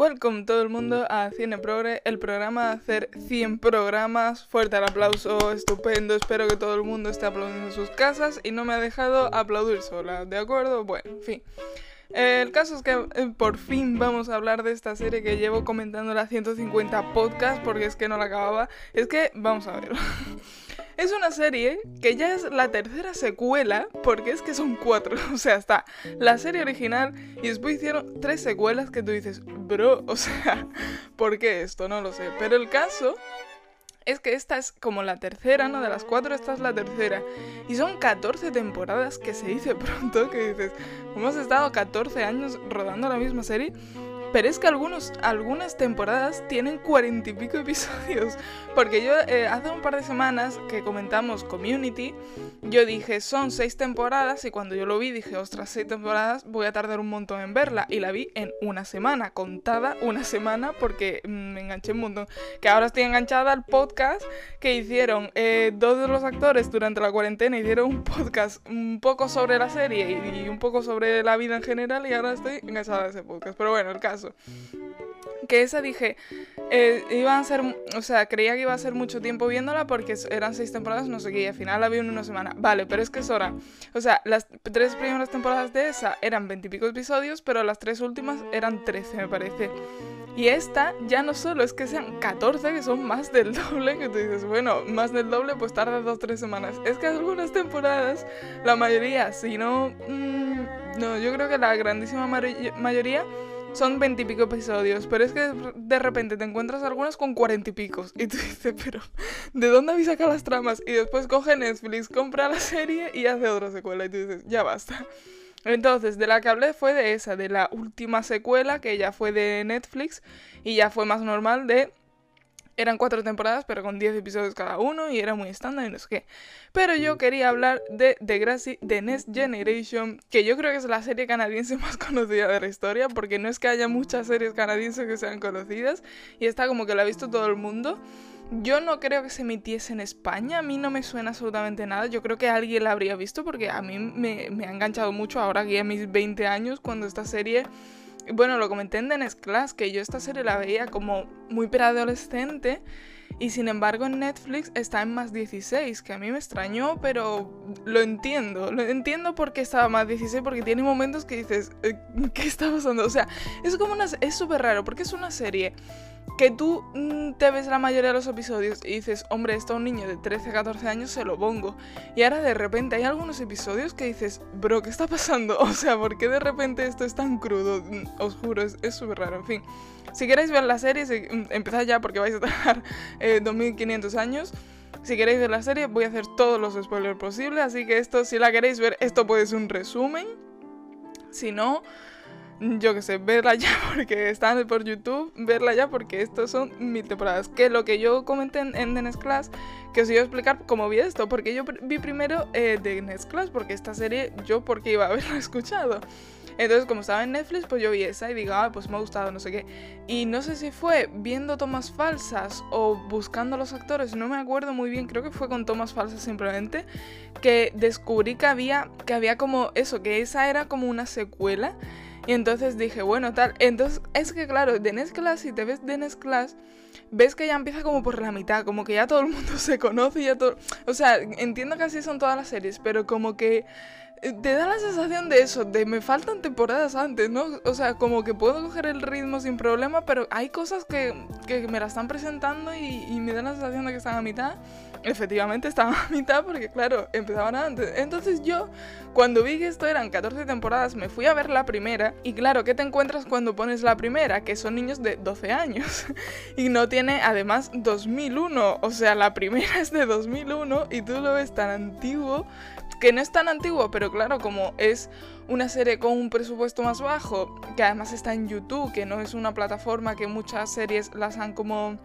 Welcome todo el mundo a Cine Progre, el programa de hacer 100 programas. Fuerte el aplauso, estupendo. Espero que todo el mundo esté aplaudiendo en sus casas y no me ha dejado aplaudir sola, ¿de acuerdo? Bueno, en fin. El caso es que eh, por fin vamos a hablar de esta serie que llevo comentando la 150 podcasts porque es que no la acababa. Es que, vamos a ver. Es una serie que ya es la tercera secuela, porque es que son cuatro. O sea, está la serie original y después hicieron tres secuelas que tú dices, bro, o sea, ¿por qué esto? No lo sé. Pero el caso es que esta es como la tercera, ¿no? De las cuatro, esta es la tercera. Y son 14 temporadas que se dice pronto, que dices, hemos estado 14 años rodando la misma serie. Pero es que algunos, algunas temporadas tienen cuarenta y pico episodios. Porque yo eh, hace un par de semanas que comentamos Community, yo dije, son seis temporadas y cuando yo lo vi dije, ostras, seis temporadas, voy a tardar un montón en verla. Y la vi en una semana, contada una semana porque mm, me enganché un montón. Que ahora estoy enganchada al podcast que hicieron eh, dos de los actores durante la cuarentena, hicieron un podcast un poco sobre la serie y, y un poco sobre la vida en general y ahora estoy enganchada a ese podcast. Pero bueno, el caso. Que esa dije, eh, iban a ser, o sea, creía que iba a ser mucho tiempo viéndola porque eran seis temporadas, no sé qué, y al final la vi en una semana. Vale, pero es que es hora. O sea, las tres primeras temporadas de esa eran veintipico episodios, pero las tres últimas eran trece, me parece. Y esta ya no solo es que sean 14, que son más del doble, que tú dices, bueno, más del doble, pues tarda dos o tres semanas. Es que algunas temporadas, la mayoría, si no... Mmm, no, yo creo que la grandísima mayoría son veintipico episodios, pero es que de repente te encuentras algunas con cuarenta y picos. Y tú dices, pero ¿de dónde habéis sacado las tramas? Y después coge Netflix, compra la serie y hace otra secuela. Y tú dices, ya basta. Entonces, de la que hablé fue de esa, de la última secuela, que ya fue de Netflix y ya fue más normal de eran cuatro temporadas, pero con diez episodios cada uno y era muy estándar y no sé qué. Pero yo quería hablar de The Grassy de Next Generation, que yo creo que es la serie canadiense más conocida de la historia, porque no es que haya muchas series canadienses que sean conocidas y está como que la ha visto todo el mundo. Yo no creo que se emitiese en España, a mí no me suena absolutamente nada, yo creo que alguien la habría visto porque a mí me, me ha enganchado mucho ahora que ya mis 20 años cuando esta serie bueno, lo comenté en Dennis Class, que yo esta serie la veía como muy preadolescente y sin embargo en Netflix está en más 16, que a mí me extrañó, pero lo entiendo. Lo entiendo porque estaba más 16, porque tiene momentos que dices, eh, ¿qué está pasando? O sea, es como una... Es súper raro, porque es una serie que tú mm, te ves la mayoría de los episodios y dices, hombre, esto a un niño de 13, 14 años se lo pongo. Y ahora de repente hay algunos episodios que dices, bro, ¿qué está pasando? O sea, ¿por qué de repente esto es tan crudo? Mm, os juro, es súper raro. En fin, si queréis ver la serie, mm, empezad ya porque vais a tardar eh, 2500 años. Si queréis ver la serie, voy a hacer todos los spoilers posibles. Así que esto, si la queréis ver, esto puede ser un resumen. Si no, yo que sé, verla ya porque están por YouTube, verla ya porque estos son mil temporadas. Que lo que yo comenté en, en Class, que os iba a explicar cómo vi esto, porque yo vi primero eh, de Next Class, porque esta serie yo porque iba a haberla escuchado. Entonces, como estaba en Netflix, pues yo vi esa y digo, ah, pues me ha gustado, no sé qué. Y no sé si fue viendo tomas falsas o buscando a los actores, no me acuerdo muy bien, creo que fue con tomas falsas simplemente, que descubrí que había, que había como eso, que esa era como una secuela y entonces dije, bueno, tal. Entonces, es que claro, de Class, si te ves de Class, ves que ya empieza como por la mitad, como que ya todo el mundo se conoce ya todo. O sea, entiendo que así son todas las series, pero como que te da la sensación de eso, de me faltan temporadas antes, ¿no? O sea, como que puedo coger el ritmo sin problema, pero hay cosas que, que me la están presentando y, y, me da la sensación de que están a mitad. Efectivamente estaban a mitad porque, claro, empezaban antes. Entonces yo, cuando vi que esto eran 14 temporadas, me fui a ver la primera. Y claro, ¿qué te encuentras cuando pones la primera? Que son niños de 12 años. y no tiene, además, 2001. O sea, la primera es de 2001 y tú lo ves tan antiguo que no es tan antiguo, pero claro, como es una serie con un presupuesto más bajo, que además está en YouTube, que no es una plataforma que muchas series las han como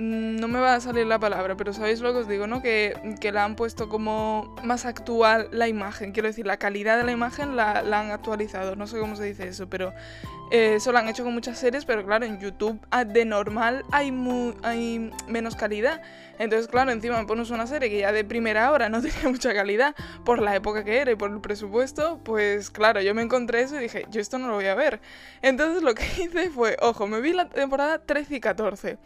no me va a salir la palabra, pero sabéis lo que os digo, ¿no? Que, que la han puesto como más actual la imagen, quiero decir, la calidad de la imagen la, la han actualizado, no sé cómo se dice eso, pero eh, eso lo han hecho con muchas series, pero claro, en YouTube ah, de normal hay, hay menos calidad. Entonces, claro, encima me pones una serie que ya de primera hora no tenía mucha calidad por la época que era y por el presupuesto, pues claro, yo me encontré eso y dije, yo esto no lo voy a ver. Entonces lo que hice fue, ojo, me vi la temporada 13 y 14.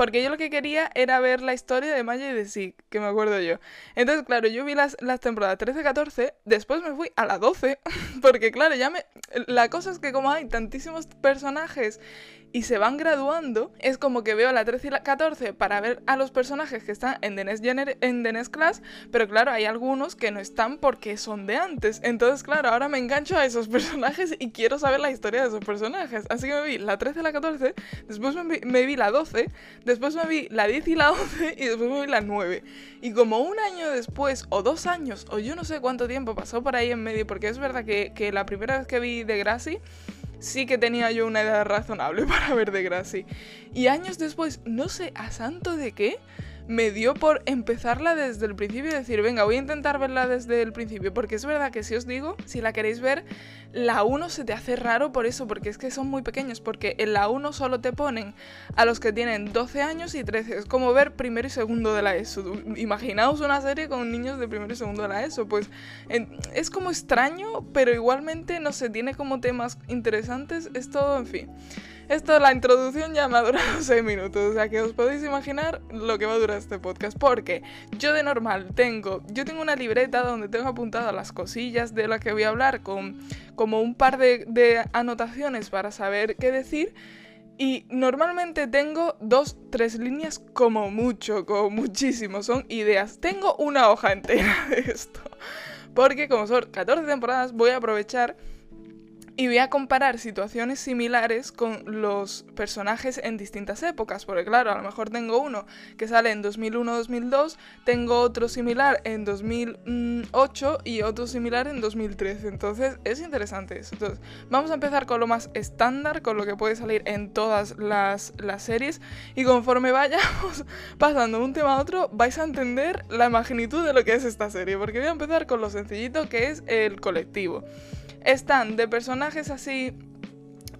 Porque yo lo que quería era ver la historia de Maya y de Zeke, que me acuerdo yo. Entonces, claro, yo vi las, las temporadas 13-14, después me fui a la 12, porque claro, ya me... La cosa es que como hay tantísimos personajes y se van graduando, es como que veo la 13 y la 14 para ver a los personajes que están en The Next, en The Class, pero claro, hay algunos que no están porque son de antes. Entonces, claro, ahora me engancho a esos personajes y quiero saber la historia de esos personajes. Así que me vi la 13 y la 14, después me vi, me vi la 12, después me vi la 10 y la 11 y después me vi la 9. Y como un año después, o dos años, o yo no sé cuánto tiempo pasó por ahí en medio, porque es verdad que, que la primera vez que vi de Gracie sí que tenía yo una edad razonable para ver de Gracie. Y años después, no sé a santo de qué, me dio por empezarla desde el principio y decir, venga, voy a intentar verla desde el principio, porque es verdad que si os digo, si la queréis ver, la 1 se te hace raro por eso, porque es que son muy pequeños, porque en la 1 solo te ponen a los que tienen 12 años y 13, es como ver primero y segundo de la ESO. Imaginaos una serie con niños de primero y segundo de la ESO, pues es como extraño, pero igualmente, no sé, tiene como temas interesantes, es todo, en fin. Esto, la introducción ya me ha durado 6 minutos, o sea que os podéis imaginar lo que va a durar este podcast. Porque yo de normal tengo, yo tengo una libreta donde tengo apuntadas las cosillas de las que voy a hablar con como un par de, de anotaciones para saber qué decir. Y normalmente tengo dos, tres líneas como mucho, como muchísimo, son ideas. Tengo una hoja entera de esto. Porque como son 14 temporadas, voy a aprovechar y voy a comparar situaciones similares con los personajes en distintas épocas, porque claro, a lo mejor tengo uno que sale en 2001-2002, tengo otro similar en 2008 y otro similar en 2013. Entonces es interesante eso. Entonces, vamos a empezar con lo más estándar, con lo que puede salir en todas las, las series, y conforme vayamos pasando de un tema a otro, vais a entender la magnitud de lo que es esta serie, porque voy a empezar con lo sencillito que es el colectivo están de personajes así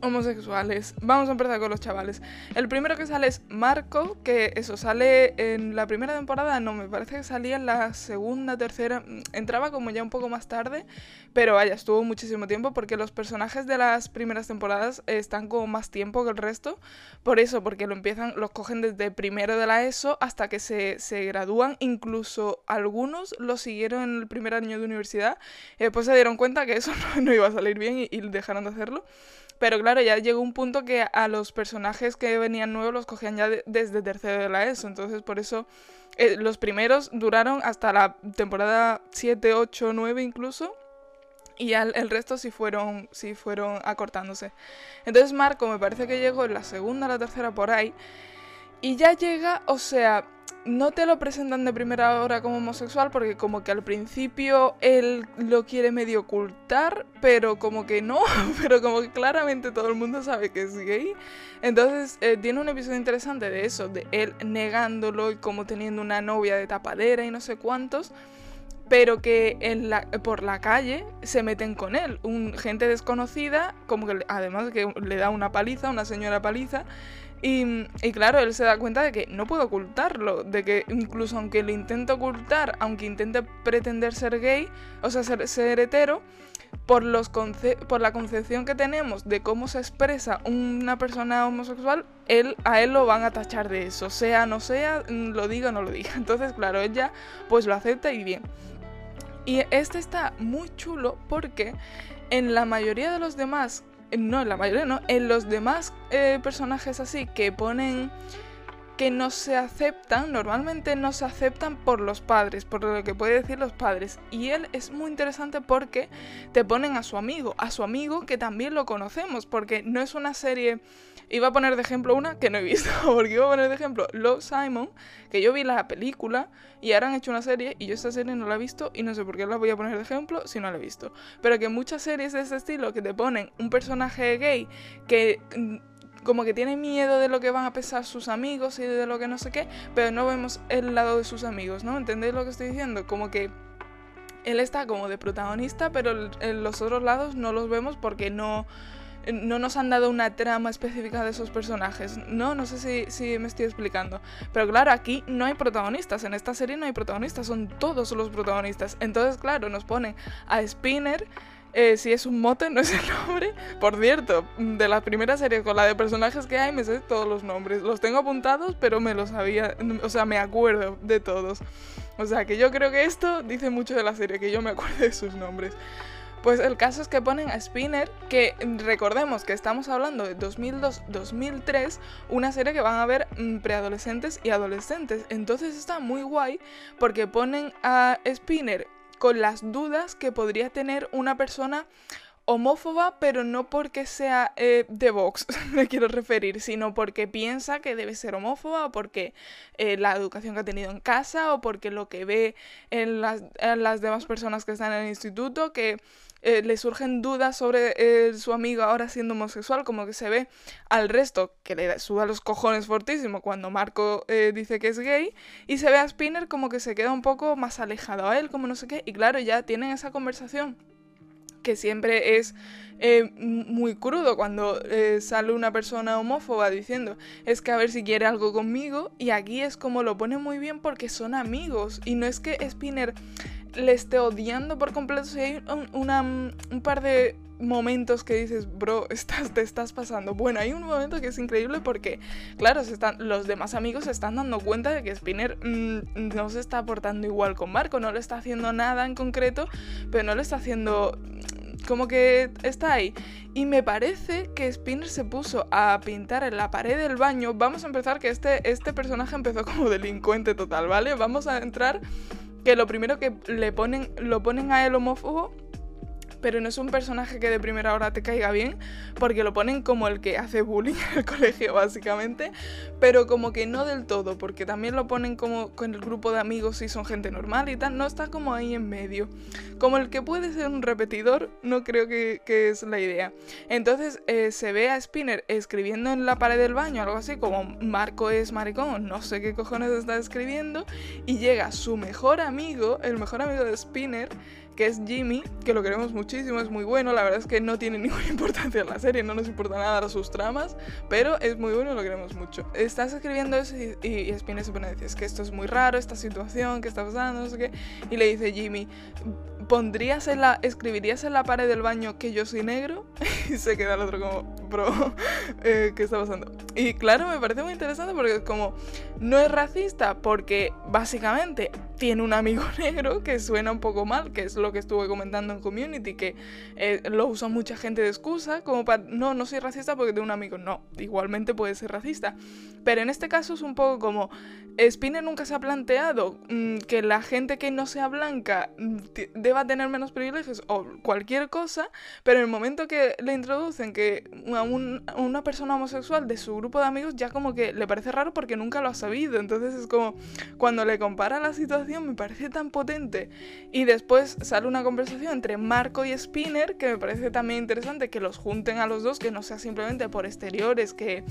homosexuales. Vamos a empezar con los chavales. El primero que sale es Marco, que eso sale en la primera temporada, no, me parece que salía en la segunda, tercera, mm, entraba como ya un poco más tarde, pero vaya, estuvo muchísimo tiempo porque los personajes de las primeras temporadas están como más tiempo que el resto, por eso, porque lo empiezan, los cogen desde primero de la ESO hasta que se, se gradúan, incluso algunos lo siguieron en el primer año de universidad y después se dieron cuenta que eso no, iba a salir bien y dejaron de hacerlo. Pero claro, ya llegó un punto que a los personajes que venían nuevos los cogían ya desde tercero de la ESO. Entonces, por eso eh, los primeros duraron hasta la temporada 7, 8, 9 incluso. Y el, el resto sí fueron, sí fueron acortándose. Entonces Marco me parece que llegó en la segunda, la tercera por ahí. Y ya llega, o sea, no te lo presentan de primera hora como homosexual porque como que al principio él lo quiere medio ocultar, pero como que no, pero como que claramente todo el mundo sabe que es gay. Entonces eh, tiene un episodio interesante de eso, de él negándolo y como teniendo una novia de tapadera y no sé cuántos pero que en la, por la calle se meten con él. Un, gente desconocida, como que además que le da una paliza, una señora paliza, y, claro, él se da cuenta de que no puede ocultarlo, de que incluso aunque lo intente ocultar, aunque intente pretender ser gay, o sea, ser, ser hetero, por, los por la concepción que tenemos de cómo se expresa una persona homosexual, él, a él lo van a tachar de eso, sea no sea, lo diga o no lo diga. Entonces, claro, ella pues lo acepta y bien. Y este está muy chulo porque en la mayoría de los demás no, en la mayoría no, en los demás eh, personajes así que ponen que no se aceptan, normalmente no se aceptan por los padres, por lo que puede decir los padres. Y él es muy interesante porque te ponen a su amigo, a su amigo que también lo conocemos, porque no es una serie Iba a poner de ejemplo una que no he visto, porque iba a poner de ejemplo Love Simon, que yo vi la película y ahora han hecho una serie y yo esta serie no la he visto y no sé por qué la voy a poner de ejemplo si no la he visto. Pero que muchas series de ese estilo que te ponen un personaje gay que mm, como que tiene miedo de lo que van a pensar sus amigos y de lo que no sé qué, pero no vemos el lado de sus amigos, ¿no? ¿Entendéis lo que estoy diciendo? Como que él está como de protagonista, pero en los otros lados no los vemos porque no, no nos han dado una trama específica de esos personajes. No, no sé si, si, me estoy explicando. Pero claro, aquí no hay protagonistas. En esta serie no hay protagonistas, son todos los protagonistas. Entonces, claro, nos ponen a Spinner eh, si es un mote, no es el nombre. Por cierto, de la primera serie con la de personajes que hay, me sé todos los nombres. Los tengo apuntados, pero me los sabía, o sea, me acuerdo de todos. O sea, que yo creo que esto dice mucho de la serie, que yo me acuerdo de sus nombres. Pues el caso es que ponen a Spinner, que recordemos que estamos hablando de 2002-2003, una serie que van a ver mm, preadolescentes y adolescentes. Entonces está muy guay porque ponen a Spinner con las dudas que podría tener una persona homófoba, pero no porque sea eh, de Vox, me quiero referir, sino porque piensa que debe ser homófoba, o porque eh, la educación que ha tenido en casa, o porque lo que ve en las, en las demás personas que están en el instituto, que eh, le surgen dudas sobre eh, su amigo ahora siendo homosexual, como que se ve al resto que le suda los cojones fortísimo cuando Marco eh, dice que es gay, y se ve a Spinner como que se queda un poco más alejado a él, como no sé qué, y claro, ya tienen esa conversación que siempre es muy crudo cuando sale una persona homófoba diciendo es que a ver si quiere algo conmigo y aquí es como lo pone muy bien porque son amigos y no es que Spinner le esté odiando por completo. Si hay un, par de momentos que dices, bro, estás, te estás pasando. Bueno, hay un momento que es increíble porque, claro, los demás amigos se están dando cuenta de que Spinner mm, no se está portando igual con Marco, no le está haciendo nada en concreto, pero no le está haciendo como que está ahí. Y me parece que Spinner se puso a pintar en la pared del baño. Vamos a empezar que este, este personaje empezó como delincuente total, ¿vale? Vamos a entrar que lo primero que le ponen, lo ponen a él homófobo pero no es un personaje que de primera hora te caiga bien, porque lo ponen como el que hace bullying en el colegio, básicamente, pero como que no del todo, porque también lo ponen como con el grupo de amigos y son gente normal y tal, no está como ahí en medio. Como el que puede ser un repetidor, no creo que, es la idea. Entonces eh, se ve a Spinner escribiendo en la pared del baño, algo así como Marco es maricón, no sé qué cojones está escribiendo, y llega su mejor amigo, el mejor amigo de Spinner, que es Jimmy, que lo queremos muchísimo, es muy bueno, la verdad es que no tiene ninguna importancia en la serie, no nos importa nada sus tramas, pero es muy bueno y lo queremos mucho. Estás escribiendo eso y, y, Spinner se pone a decir, que esto es muy raro, esta situación que está pasando, no sé qué, y le dice Jimmy, ¿pondrías en la, escribirías en la pared del baño que yo soy negro? y se queda el otro como, bro, eh, ¿qué está pasando? Y claro, me parece muy interesante porque es como, no es racista porque básicamente tiene un amigo negro que suena un poco mal, que es lo que estuve comentando en Community, que eh, lo usa mucha gente de excusa, como para, no, no soy racista porque tengo un amigo, no, igualmente puede ser racista. Pero en este caso es un poco como, Spinner nunca se ha planteado mm, que la gente que no sea blanca mm, deba tener menos privilegios o cualquier cosa, pero en el momento que le introducen que a, una persona homosexual de su grupo de amigos ya como que le parece raro porque nunca lo ha sabido, entonces es como cuando le compara la situación me parece tan potente. Y después sale una conversación entre Marco y Spinner que me parece también interesante que los junten a los dos, que no sea simplemente por exteriores, que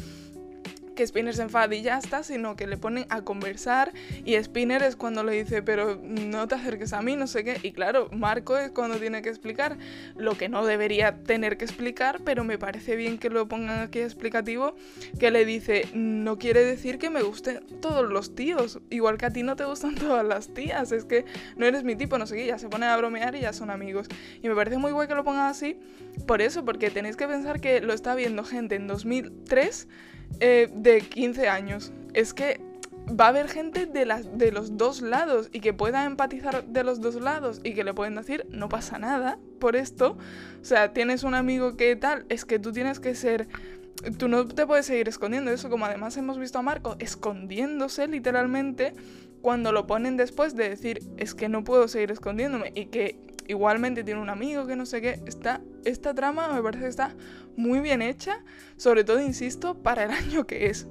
que Spinner se y ya está, sino que le ponen a conversar y Spinner es cuando le dice, pero no te acerques a mí, no sé qué. Y claro, Marco es cuando tiene que explicar lo que no debería tener que explicar, pero me parece bien que lo pongan aquí explicativo, que le dice, no quiere decir que me gusten todos los tíos, igual que a ti no te gustan todas las tías, es que no eres mi tipo, no sé qué, ya se pone a bromear y ya son amigos. Y me parece muy guay que lo pongan así, por eso, porque tenéis que pensar que lo está viendo gente en 2003 eh, de 15 años. Es que va a haber gente de, de los dos lados y que pueda empatizar de los dos lados y que le pueden decir, no pasa nada por esto. O sea, tienes un amigo que tal, es que tú tienes que ser... Tú no te puedes seguir escondiendo eso, como además hemos visto a Marco escondiéndose literalmente cuando lo ponen después de decir, es que no puedo seguir escondiéndome y que igualmente tiene un amigo que no sé qué. Está, esta trama me parece que está muy bien hecha, sobre todo, insisto, para el año que es.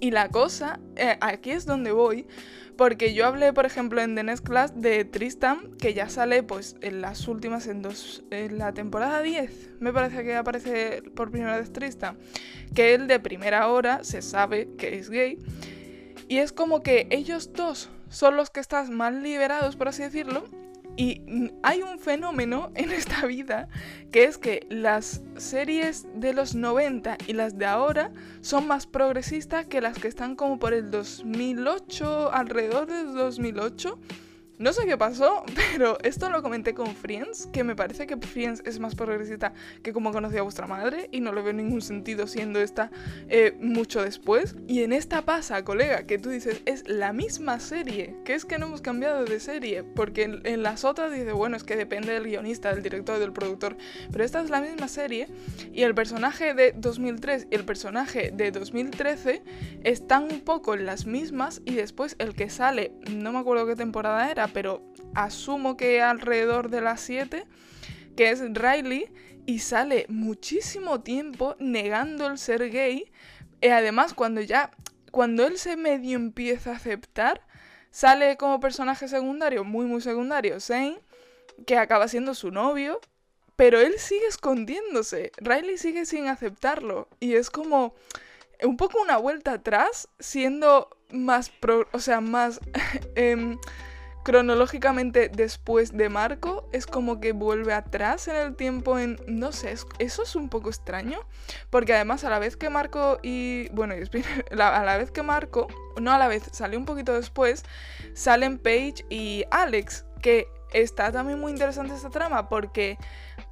Y la cosa, eh, aquí es donde voy, porque yo hablé, por ejemplo, en The Next Class de Tristan, que ya sale pues en las últimas, en, dos, en la temporada 10, me parece que aparece por primera vez Tristan, que él de primera hora se sabe que es gay. Y es como que ellos dos son los que están más liberados, por así decirlo, y hay un fenómeno en esta vida que es que las series de los 90 y las de ahora son más progresistas que las que están como por el 2008, alrededor del 2008 no sé qué pasó, pero esto lo comenté con Friends, que me parece que Friends es más progresista que como conocí a vuestra madre y no le veo ningún sentido siendo esta eh, mucho después. Y en esta pasa, colega, que tú dices, es la misma serie, que es que no hemos cambiado de serie, porque en, las otras dices, bueno, es que depende del guionista, del director, del productor, pero esta es la misma serie y el personaje de 2003 y el personaje de 2013 están un poco en las mismas y después el que sale, no me acuerdo qué temporada era, pero asumo que alrededor de las 7, que es Riley, y sale muchísimo tiempo negando el ser gay. Y además, cuando ya, cuando él se medio empieza a aceptar, sale como personaje secundario, muy, muy secundario, Zane, que acaba siendo su novio, pero él sigue escondiéndose. Riley sigue sin aceptarlo. Y es como un poco una vuelta atrás, siendo más pro, o sea, más em, cronológicamente después de Marco es como que vuelve atrás en el tiempo en no sé eso es un poco extraño porque además a la vez que Marco y bueno a la vez que Marco no a la vez salió un poquito después salen Paige y Alex que está también muy interesante esta trama porque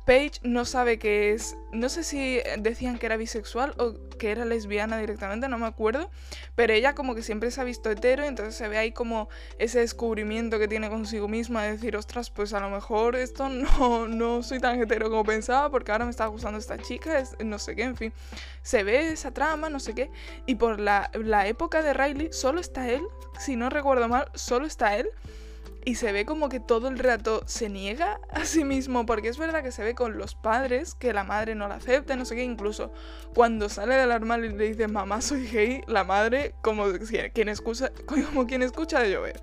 Paige no sabe que es, no sé si decían que era bisexual o que era lesbiana directamente, no me acuerdo, pero ella como que siempre se ha visto hetero entonces se ve ahí como ese descubrimiento que tiene consigo misma de decir, ostras, pues a lo mejor esto no, no soy tan hetero como pensaba porque ahora me está gustando esta chica, no sé qué, en fin, se ve esa trama, no sé qué, y por la época de Riley solo está él, si no recuerdo mal, solo está él y se ve como que todo el rato se niega a sí mismo, porque es verdad que se ve con los padres, que la madre no la acepta, no sé qué, incluso cuando sale del armario y le dice mamá soy gay, la madre como quien escucha, como quien escucha de llover.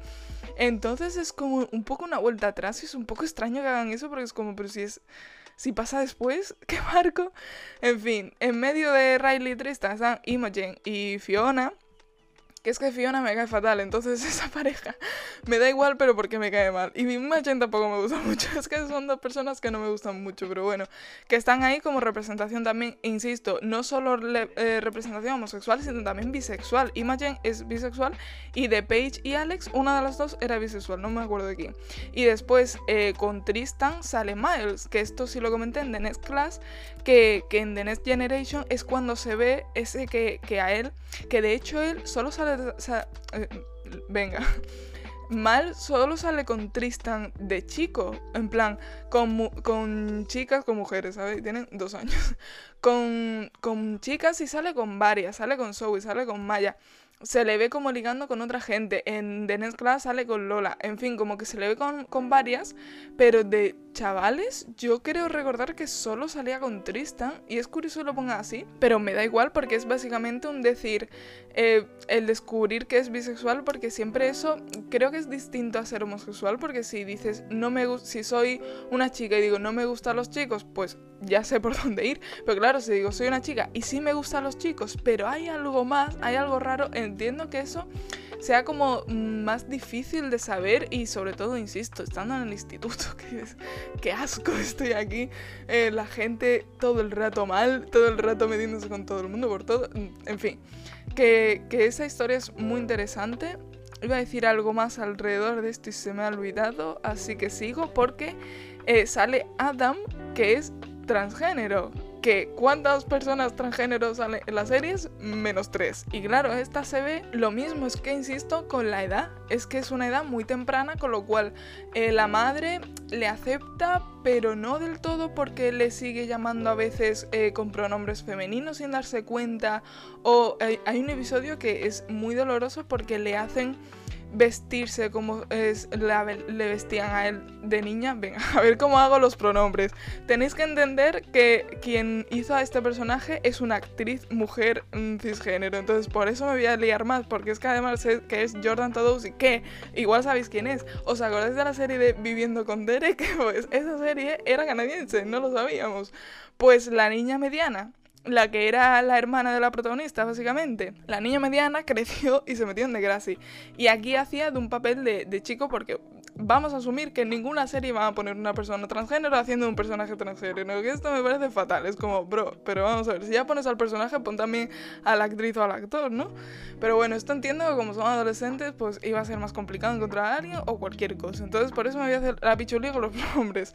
Entonces es como un poco una vuelta atrás y es un poco extraño que hagan eso porque es como, pero si es... Si pasa después, ¿qué marco? En fin, en medio de Riley Tristan están Imogen y Fiona, que es que Fiona me cae fatal, entonces esa pareja me da igual, pero porque me cae mal. Y Machen tampoco me gusta mucho, es que son dos personas que no me gustan mucho, pero bueno, que están ahí como representación también, insisto, no solo eh, representación homosexual, sino también bisexual. Imogen es bisexual y de Paige y Alex, una de las dos era bisexual, no me acuerdo de quién. Y después eh, con Tristan sale Miles, que esto sí lo comenté en The Next Class, que, que en The Next Generation es cuando se ve ese que, que a él, que de hecho él solo sale eh, venga. Mal solo sale con Tristan de chico, en plan, con, con chicas, con mujeres, ¿sabes? Tienen dos años. Con, con chicas y sale con varias, sale con Zoe, sale con Maya se le ve como ligando con otra gente. En The Next Class sale con Lola. En fin, como que se le ve con, con, varias. Pero de chavales, yo creo recordar que solo salía con Tristan. Y es curioso que lo ponga así. Pero me da igual porque es básicamente un decir. Eh, el descubrir que es bisexual. Porque siempre eso creo que es distinto a ser homosexual. Porque si dices, no me si soy una chica y digo, no me gustan los chicos, pues ya sé por dónde ir. Pero claro, si digo, soy una chica y sí me gustan los chicos, pero hay algo más, hay algo raro, entiendo que eso sea como más difícil de saber y sobre todo, insisto, estando en el instituto, que qué asco estoy aquí, eh, la gente todo el rato mal, todo el rato metiéndose con todo el mundo por todo, en fin, que, que esa historia es muy interesante. Iba a decir algo más alrededor de esto y se me ha olvidado, así que sigo porque eh, sale Adam, que es transgénero. Que cuántas personas transgénero salen en las series, menos tres. Y claro, esta se ve lo mismo, es que insisto con la edad, es que es una edad muy temprana, con lo cual eh, la madre le acepta, pero no del todo porque le sigue llamando a veces eh, con pronombres femeninos sin darse cuenta. O hay un episodio que es muy doloroso porque le hacen vestirse como es, le vestían a él de niña. Venga, a ver cómo hago los pronombres. Tenéis que entender que quien hizo a este personaje es una actriz mujer mm, cisgénero. Entonces por eso me voy a liar más, porque es que además sé que es Jordan y que igual sabéis quién es. ¿Os acordáis de la serie de Viviendo con Derek? Pues esa serie era canadiense, no lo sabíamos. Pues la niña mediana la que era la hermana de la protagonista, básicamente. La niña mediana creció y se metió en Degrassi. Y aquí hacía de un papel de, de chico porque vamos a asumir que en ninguna serie van a poner una persona transgénero haciendo un personaje transgénero. Que esto me parece fatal. Es como, bro, pero vamos a ver, si ya pones al personaje, pon también a la actriz o al actor, ¿no? Pero bueno, esto entiendo que como son adolescentes, pues iba a ser más complicado encontrar a alguien o cualquier cosa. Entonces, por eso me voy a hacer la pichulía con los hombres.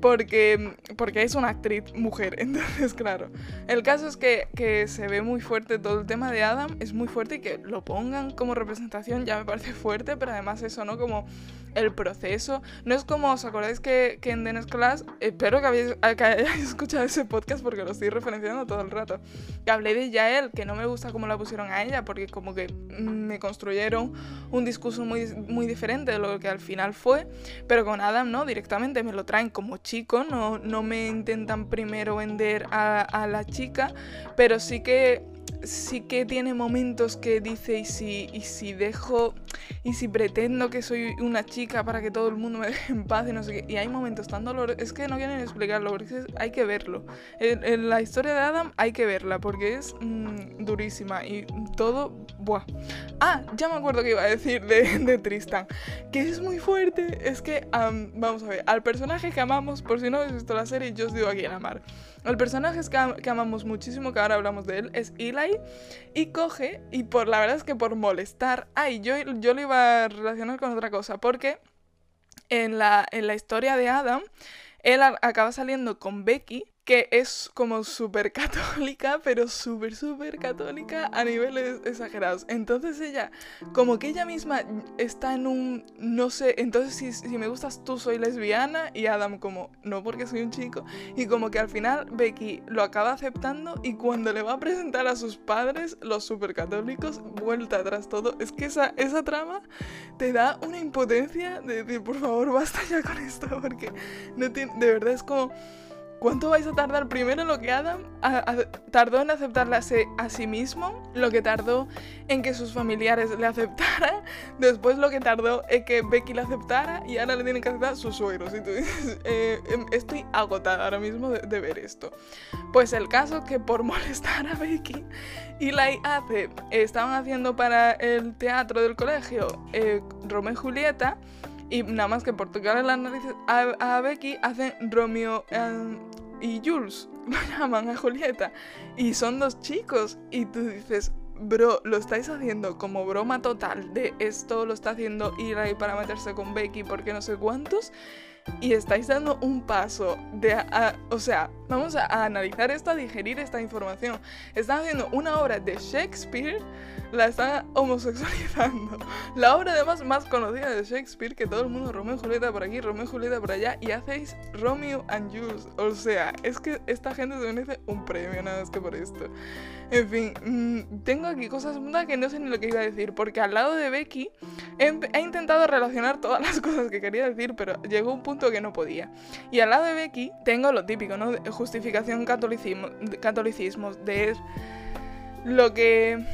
Porque, porque es una actriz mujer. Entonces, claro. El caso es que, que se ve muy fuerte todo el tema de Adam. Es muy fuerte y que lo pongan como representación ya me parece fuerte, pero además eso, ¿no? Como el proceso. No es como, ¿os acordáis que, que en Dennis Class, espero que, habéis, hayáis escuchado ese podcast porque lo estoy referenciando todo el rato, que hablé de Yael, que no me gusta cómo la pusieron a ella, porque como que me construyeron un discurso muy, muy diferente de lo que al final fue, pero con Adam no, directamente me lo traen como chico, no, no me intentan primero vender a la chica, pero sí que sí que tiene momentos que dice, y si, y si dejo, y si pretendo que soy una chica para que todo el mundo me deje en paz y no sé qué. Y hay momentos tan dolorosos, es que no quieren explicarlo, porque hay que verlo. En, la historia de Adam hay que verla, porque es mm, durísima y todo, buah. Ah, ya me acuerdo que iba a decir de, de Tristan, que es muy fuerte. Es que, vamos a ver, al personaje que amamos, por si no habéis visto la serie, yo os digo aquí en amar. El personaje que, amamos muchísimo, que ahora hablamos de él, es Eli. Y coge, y por la verdad es que por molestar. Ay, yo, yo lo iba a relacionar con otra cosa, porque en la, en la historia de Adam, él acaba saliendo con Becky, que es como súper católica, pero súper, súper católica a niveles exagerados. Entonces ella, como que ella misma está en un, no sé, entonces si, si, me gustas tú soy lesbiana y Adam como, no porque soy un chico. Y como que al final Becky lo acaba aceptando y cuando le va a presentar a sus padres, los súper católicos, vuelta atrás todo. Es que esa, esa trama te da una impotencia de decir, por favor, basta ya con esto, porque no tiene, de verdad es como... ¿Cuánto vais a tardar primero en lo que Adam tardó en aceptarla a sí mismo? Lo que tardó en que sus familiares le aceptaran. Después lo que tardó en que Becky le aceptara. Y ahora le tienen que aceptar sus suegros. Y tú dices, eh, em, estoy agotada ahora mismo de, ver esto. Pues el caso que por molestar a Becky, Eli hace, estaban haciendo para el teatro del colegio eh, Romeo y Julieta. Y nada más que por tocarle las narices a, Becky, hacen Romeo y Jules. Lo llaman a Julieta. Y son dos chicos. Y tú dices, bro, lo estáis haciendo como broma total de esto lo está haciendo Eli para meterse con Becky porque no sé cuántos y estáis dando un paso de, o sea, vamos a, analizar esto, a digerir esta información. Están haciendo una obra de Shakespeare, la están homosexualizando. La obra además más conocida de Shakespeare, que todo el mundo, Romeo y Julieta por aquí, Romeo y Julieta por allá, y hacéis Romeo and Jules. O sea, es que esta gente se merece un premio nada más que por esto. En fin, mm, tengo aquí cosas que no sé ni lo que iba a decir, porque al lado de Becky he, he intentado relacionar todas las cosas que quería decir, pero llegó un punto que no podía. Y al lado de Becky tengo lo típico, ¿no? Justificación catolicismo, catolicismo, de lo que...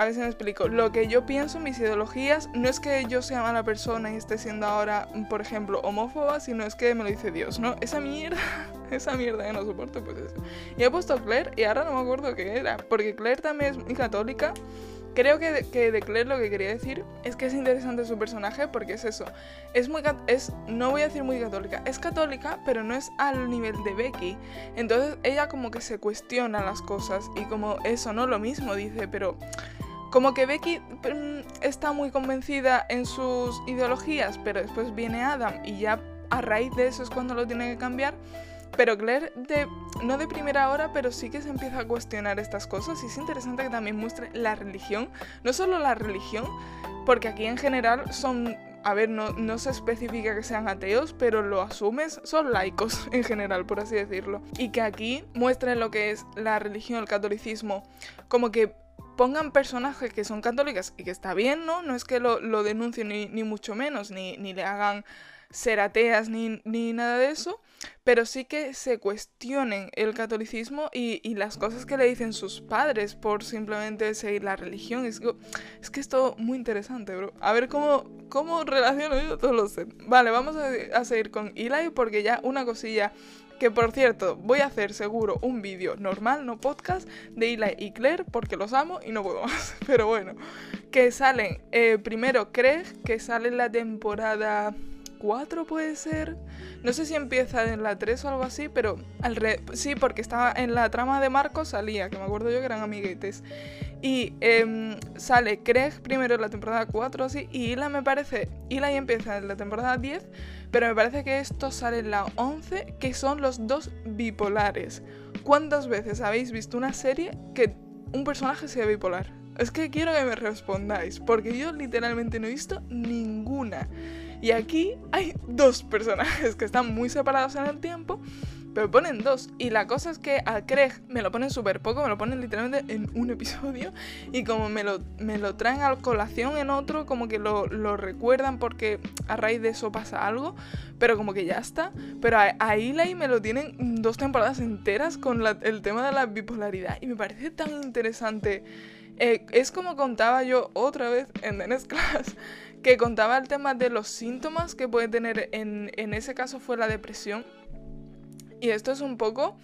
A ver si me explico. Lo que yo pienso, mis ideologías, no es que yo sea mala persona y esté siendo ahora, por ejemplo, homófoba, sino es que me lo dice Dios, ¿no? Esa mierda, esa mierda que no soporto, pues eso. Y he puesto Claire y ahora no me acuerdo qué era, porque Claire también es muy católica Creo que de, que de Claire lo que quería decir es que es interesante su personaje porque es eso. Es muy es no voy a decir muy católica, es católica, pero no es al nivel de Becky. Entonces ella como que se cuestiona las cosas y como eso, no lo mismo dice, pero como que Becky mm, está muy convencida en sus ideologías, pero después viene Adam y ya a raíz de eso es cuando lo tiene que cambiar. Pero Claire, de, no de primera hora, pero sí que se empieza a cuestionar estas cosas y es interesante que también muestre la religión, no solo la religión, porque aquí en general son, a ver, no, no se especifica que sean ateos, pero lo asumes, son laicos en general, por así decirlo. Y que aquí muestren lo que es la religión, el catolicismo, como que pongan personajes que son católicas y que está bien, ¿no? No es que lo, lo denuncien ni, ni, mucho menos, ni, ni le hagan ser ateas ni, ni, nada de eso, pero sí que se cuestionen el catolicismo y, y, las cosas que le dicen sus padres por simplemente seguir la religión. Es, es que es todo muy interesante, bro. A ver cómo, cómo relaciono yo todos los... Vale, vamos a, a seguir con Eli porque ya una cosilla que por cierto, voy a hacer seguro un vídeo normal, no podcast, de Eli y Claire, porque los amo y no puedo más. Pero bueno, que salen eh, primero Craig, que sale en la temporada 4 puede ser. No sé si empieza en la 3 o algo así, pero al re sí, porque estaba en la trama de Marco salía, que me acuerdo yo que eran amiguetes. Y eh, sale Craig primero en la temporada 4 así, y Ila me parece, Ila empieza en la temporada 10, pero me parece que esto sale en la 11, que son los dos bipolares. ¿Cuántas veces habéis visto una serie que un personaje sea bipolar? Es que quiero que me respondáis, porque yo literalmente no he visto ninguna. Y aquí hay dos personajes que están muy separados en el tiempo, pero ponen dos. Y la cosa es que a Craig me lo ponen súper poco, me lo ponen literalmente en un episodio. Y como me lo, me lo traen a colación en otro, como que lo, lo, recuerdan porque a raíz de eso pasa algo. Pero como que ya está. Pero a, a me lo tienen dos temporadas enteras con el tema de la bipolaridad. Y me parece tan interesante. Eh, es como contaba yo otra vez en The Class que contaba el tema de los síntomas que puede tener, en, en ese caso fue la depresión. Y esto es un poco,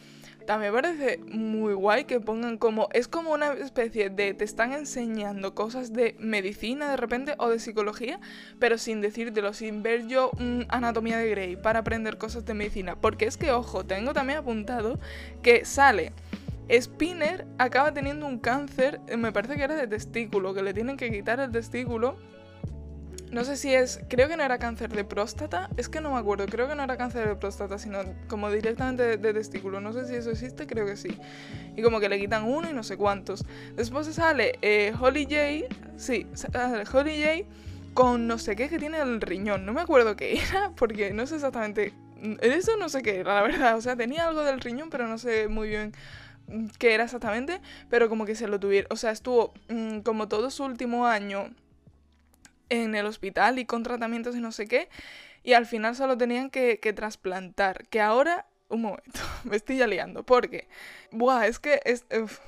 también parece muy guay que pongan como, es como una especie de, te están enseñando cosas de medicina de repente o de psicología, pero sin decírtelo, sin ver yo mmm, anatomía de Grey para aprender cosas de medicina. Porque es que, ojo, tengo también apuntado que sale... Spinner acaba teniendo un cáncer, me parece que era de testículo, que le tienen que quitar el testículo no sé si es, creo que no era cáncer de próstata, es que no me acuerdo, creo que no era cáncer de próstata, sino como directamente de, testículo, no sé si eso existe, creo que sí. Y como que le quitan uno y no sé cuántos. Después sale eh, Holly J, sí, sale Holly J con no sé qué que tiene el riñón, no me acuerdo qué era, porque no sé exactamente, eso no sé qué era, la verdad, o sea, tenía algo del riñón, pero no sé muy bien qué era exactamente, pero como que se lo tuvieron, o sea, estuvo mmm, como todo su último año en el hospital y con tratamientos y no sé qué. Y al final solo tenían que, que trasplantar. Que ahora, un momento, me estoy ya liando. Porque, buah, es que es,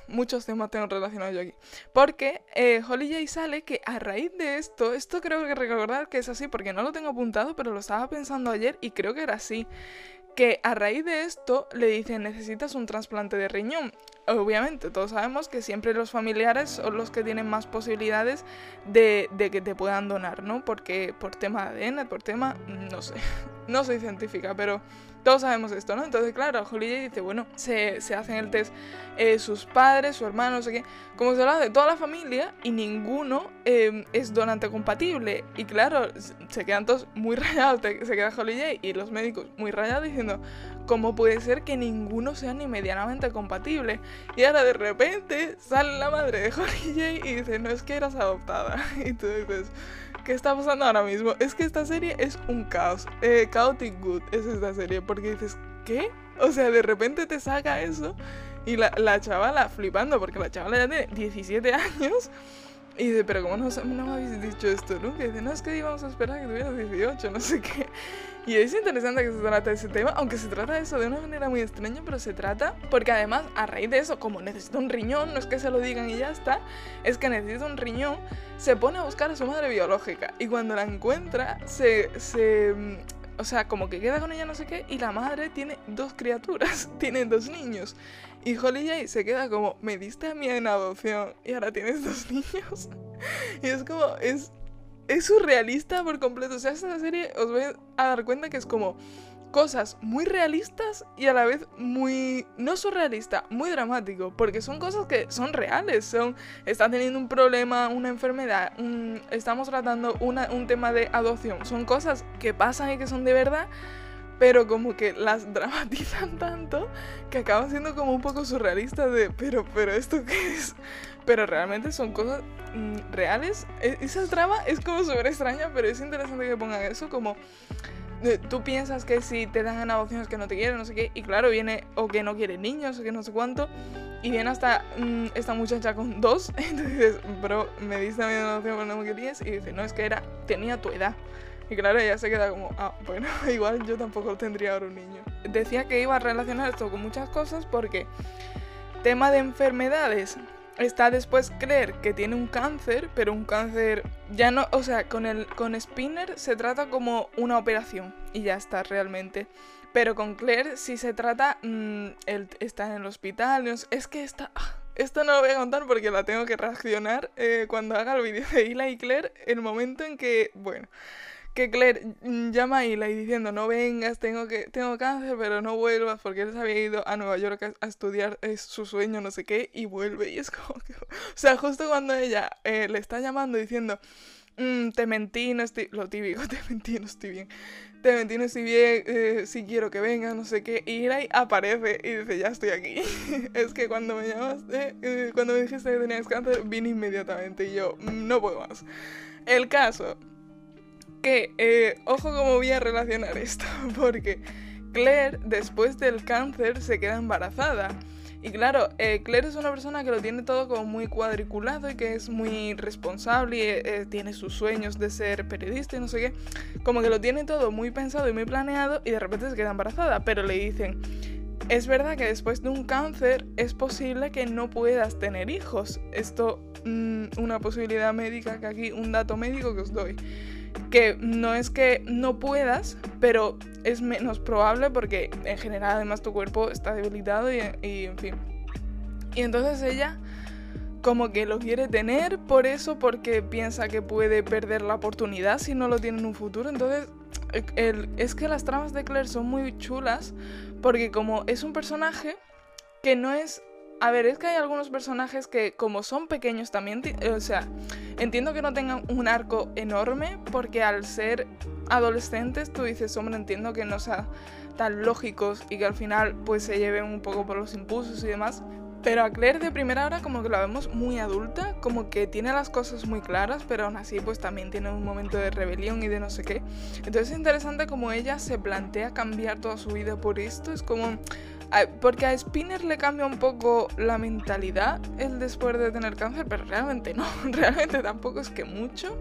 muchos temas tengo relacionados yo aquí. Porque eh, Holly J sale que a raíz de esto, esto creo que recordar que es así, porque no lo tengo apuntado, pero lo estaba pensando ayer y creo que era así. Que a raíz de esto le dicen necesitas un trasplante de riñón obviamente, todos sabemos que siempre los familiares son los que tienen más posibilidades de, que te puedan donar, ¿no? Porque por tema de ADN, por tema, no sé, no soy científica, pero todos sabemos esto, ¿no? Entonces, claro, Holiday dice, bueno, se, se hacen el test eh, sus padres, su hermano, no sé qué, como se habla de toda la familia y ninguno eh, es donante compatible. Y claro, se quedan todos muy rayados, se queda Holiday y los médicos muy rayados diciendo, ¿cómo puede ser que ninguno sea ni medianamente compatible? Y ahora de repente sale la madre de Holiday y dice, no es que eras adoptada. Y tú dices... ¿Qué está pasando ahora mismo? Es que esta serie es un caos. Eh, Chaotic Good es esta serie. Porque dices, ¿qué? O sea, de repente te saca eso. Y la, la chavala flipando, porque la chavala ya tiene 17 años. Y dice, pero ¿cómo no, no habéis dicho esto nunca? Y dice, no, es que íbamos a esperar a que tuvieras 18, no sé qué. Y es interesante que se trata de ese tema, aunque se trata de eso de una manera muy extraña, pero se trata porque además, a raíz de eso, como necesita un riñón, no es que se lo digan y ya está, es que necesita un riñón, se pone a buscar a su madre biológica. Y cuando la encuentra, se... se o sea, como que queda con ella no sé qué, y la madre tiene dos criaturas, tiene dos niños. Y J se queda como, me diste a mí en adopción y ahora tienes dos niños. y es como, es, surrealista por completo. O sea, esta serie os voy a dar cuenta que es como cosas muy realistas y a la vez muy no surrealista, muy dramático, porque son cosas que son reales, son está teniendo un problema, una enfermedad, un, estamos tratando un tema de adopción, son cosas que pasan y que son de verdad, pero como que las dramatizan tanto que acaban siendo como un poco surrealistas de, pero pero esto qué es? Pero realmente son cosas mmm, reales. E esa trama es como súper extraña, pero es interesante que pongan eso como eh, tú piensas que si te dan en adopción es que no te quieren, no sé qué, y claro, viene o que no quiere niños, o que no sé cuánto, y viene hasta mm, esta muchacha con dos, entonces bro, me diste a mi adopción pero no me querías, y dice, no, es que era, tenía tu edad. Y claro, ella se queda como, ah, bueno, igual yo tampoco tendría ahora un niño. Decía que iba a relacionar esto con muchas cosas porque tema de enfermedades, está después creer que tiene un cáncer, pero un cáncer ya no, o sea, con el con Spinner se trata como una operación y ya está realmente. Pero con Claire si se trata mm, él está en el hospital, es que está ah, esto no lo voy a contar porque la tengo que reaccionar eh, cuando haga el vídeo de Hila y Claire, el momento en que, bueno, que Claire llama a Eli diciendo no vengas, tengo que tengo cáncer, pero no vuelvas porque él se había ido a Nueva York a, estudiar es su sueño, no sé qué, y vuelve y es como que... O sea, justo cuando ella eh, le está llamando diciendo mm, te mentí, no estoy... Lo típico, te mentí, no estoy bien. Te mentí, no estoy bien, eh, si quiero que vengas, no sé qué. Y Eli aparece y dice, ya estoy aquí. es que cuando me llamaste, eh, cuando me dijiste que tenías cáncer, vine inmediatamente y yo, mm, no puedo más. El caso que, eh, ojo cómo voy a relacionar esto, porque Claire después del cáncer se queda embarazada. Y claro, eh, Claire es una persona que lo tiene todo como muy cuadriculado y que es muy responsable y eh, tiene sus sueños de ser periodista y no sé qué. Como que lo tiene todo muy pensado y muy planeado y de repente se queda embarazada. Pero le dicen, es verdad que después de un cáncer es posible que no puedas tener hijos. Esto, mm, una posibilidad médica que aquí, un dato médico que os doy que no es que no puedas, pero es menos probable porque en general además tu cuerpo está debilitado y, en fin. Y entonces ella como que lo quiere tener por eso, porque piensa que puede perder la oportunidad si no lo tiene en un futuro. Entonces es que las tramas de Claire son muy chulas porque como es un personaje que no es a ver, es que hay algunos personajes que como son pequeños también, o sea, entiendo que no tengan un arco enorme porque al ser adolescentes tú dices, hombre, entiendo que no sean tan lógicos y que al final pues se lleven un poco por los impulsos y demás. Pero a Claire de primera hora como que la vemos muy adulta, como que tiene las cosas muy claras, pero aún así pues también tiene un momento de rebelión y de no sé qué. Entonces es interesante como ella se plantea cambiar toda su vida por esto, es como porque a Spinner le cambia un poco la mentalidad el después de tener cáncer, pero realmente no, realmente tampoco es que mucho.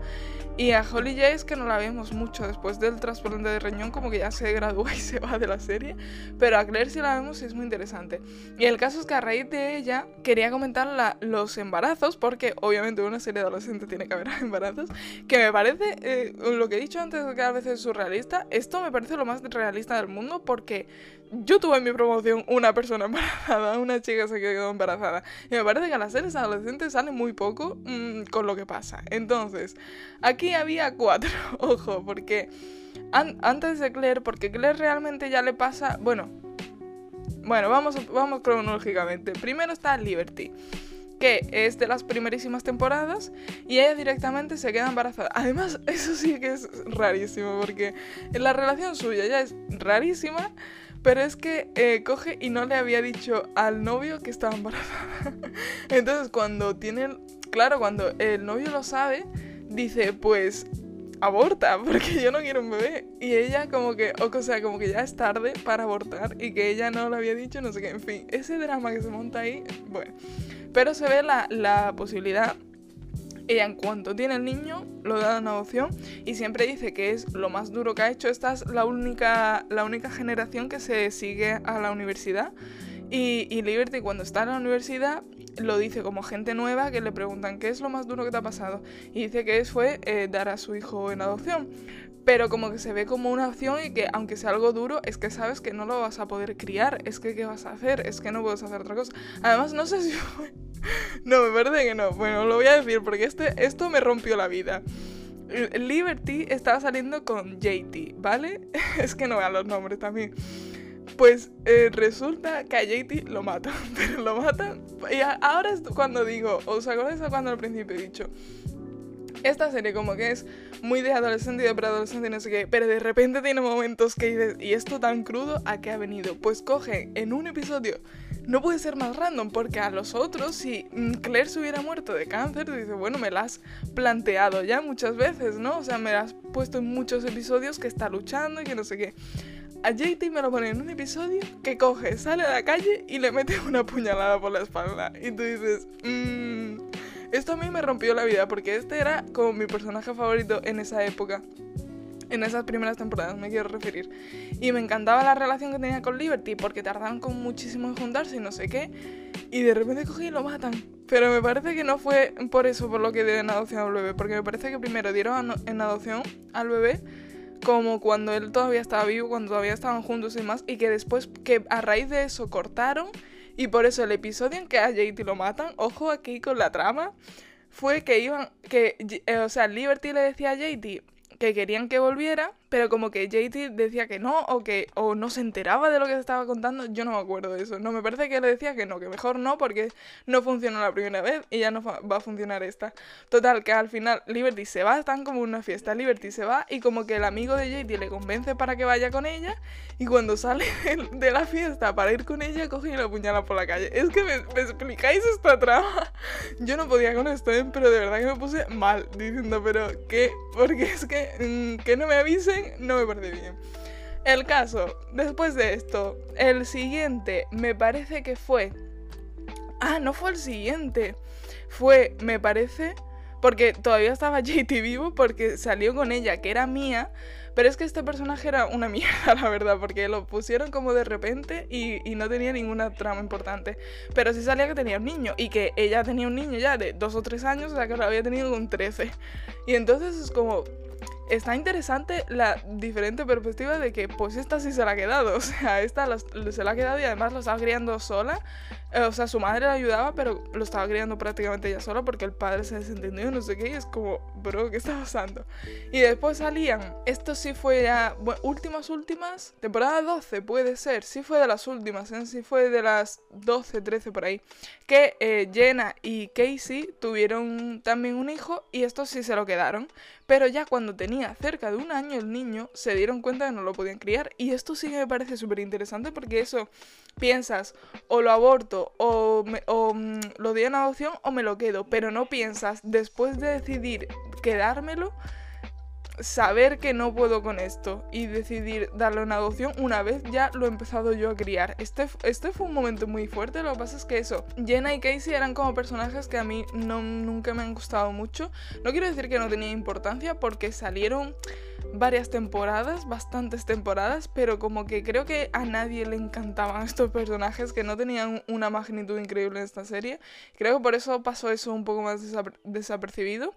Y a Holly J que no la vemos mucho después del trasplante de riñón, como que ya se gradúa y se va de la serie. Pero a Claire sí la vemos y es muy interesante. Y el caso es que a raíz de ella quería comentar los embarazos, porque obviamente una serie de adolescentes tiene que haber embarazos, que me parece, eh, lo que he dicho antes, que a veces es surrealista, esto me parece lo más realista del mundo porque yo tuve en mi promoción una persona embarazada, una chica se quedó embarazada. Y me parece que a las series adolescentes sale muy poco mm, con lo que pasa. Entonces, aquí había cuatro, ojo, porque antes de Claire, porque Claire realmente ya le pasa, bueno, bueno, vamos, vamos cronológicamente. Primero está Liberty que es de las primerísimas temporadas y ella directamente se queda embarazada. Además, eso sí que es rarísimo porque la relación suya ya es rarísima pero es que eh, coge y no le había dicho al novio que estaba embarazada. Entonces cuando tiene, claro, cuando el novio lo sabe, dice, pues aborta, porque yo no quiero un bebé. Y ella como que, o sea, como que ya es tarde para abortar y que ella no lo había dicho, no sé qué, en fin, ese drama que se monta ahí, bueno. Pero se ve la, la posibilidad ella en cuanto tiene el niño lo da en adopción y siempre dice que es lo más duro que ha hecho. Esta es la única, la única generación que se sigue a la universidad. Y, Liberty cuando está en la universidad lo dice como gente nueva que le preguntan qué es lo más duro que te ha pasado. Y dice que fue eh, dar a su hijo en adopción. Pero como que se ve como una opción y que aunque sea algo duro, es que sabes que no lo vas a poder criar. Es que ¿qué vas a hacer? Es que no puedes hacer otra cosa. Además, no sé si no, me parece que no. Bueno, lo voy a decir porque este, esto me rompió la vida. Liberty estaba saliendo con JT, ¿vale? es que no vean los nombres también. Pues eh, resulta que a JT lo matan, pero lo matan. Y ahora es cuando digo, ¿os acordáis cuando al principio he dicho? Esta serie como que es muy de adolescente y de preadolescente no sé qué, pero de repente tiene momentos que dices, ¿y esto tan crudo a qué ha venido? Pues coge en un episodio, no puede ser más random, porque a los otros, si Claire se hubiera muerto de cáncer, dices, bueno, me la has planteado ya muchas veces, ¿no? O sea, me la has puesto en muchos episodios que está luchando y que no sé qué. A JT me lo pone en un episodio que coge, sale a la calle y le mete una puñalada por la espalda. Y tú dices, mmm esto a mí me rompió la vida porque este era como mi personaje favorito en esa época. En esas primeras temporadas me quiero referir. Y me encantaba la relación que tenía con Liberty porque tardaron con muchísimo en juntarse y no sé qué. Y de repente cogí y lo matan. Pero me parece que no fue por eso por lo que dieron adopción al bebé. Porque me parece que primero dieron en adopción al bebé como cuando él todavía estaba vivo, cuando todavía estaban juntos y más. Y que después, que a raíz de eso cortaron y por eso el episodio en que a JT lo matan, ojo aquí con la trama, fue que iban, que, eh, o sea, Liberty le decía a JT que querían que volviera, pero como que JT decía que no, o que o no se enteraba de lo que se estaba contando, yo no me acuerdo de eso. No, me parece que le decía que no, que mejor no, porque no funcionó la primera vez y ya no va a funcionar esta. Total, que al final Liberty se va, están como una fiesta, Liberty se va y como que el amigo de JT le convence para que vaya con ella y cuando sale de la fiesta para ir con ella, coge y la apuñala por la calle. Es que me, explicáis esta trama. Yo no podía con esto, ¿eh? pero de verdad que me puse mal diciendo, pero ¿qué? Porque es que mm, que no me no me parece bien. El caso, después de esto, el siguiente me parece que fue... Ah, no fue el siguiente. Fue, me parece, porque todavía estaba JT vivo porque salió con ella, que era mía, pero es que este personaje era una mierda, la verdad, porque lo pusieron como de repente y, no tenía ninguna trama importante. Pero sí salía que tenía un niño y que ella tenía un niño ya de dos o tres años, o sea que lo había tenido con 13. Y entonces es como, está interesante la diferente perspectiva de que pues esta sí se la ha quedado, o sea, esta se la ha quedado y además lo estaba criando sola eh, o sea, su madre le ayudaba, pero lo estaba criando prácticamente ella sola porque el padre se desentendió y no sé qué. Y es como, bro, ¿qué está pasando? Y después salían, esto sí fue ya, bueno, últimas, últimas, temporada 12 puede ser, sí fue de las últimas, ¿eh? sí fue de las 12, 13 por ahí. Que eh, Jenna y Casey tuvieron también un hijo y estos sí se lo quedaron. Pero ya cuando tenía cerca de un año el niño, se dieron cuenta que no lo podían criar. Y esto sí que me parece súper interesante porque eso piensas, o lo aborto, o, mm, lo doy en adopción, o me lo quedo, pero no piensas, después de decidir quedármelo, saber que no puedo con esto y decidir darle una adopción una vez ya lo he empezado yo a criar. Este, este fue un momento muy fuerte, lo que pasa es que eso, Jenna y Casey eran como personajes que a mí no, nunca me han gustado mucho. No quiero decir que no tenía importancia porque salieron varias temporadas, bastantes temporadas, pero como que creo que a nadie le encantaban estos personajes que no tenían una magnitud increíble en esta serie. Creo que por eso pasó eso un poco más desapercibido.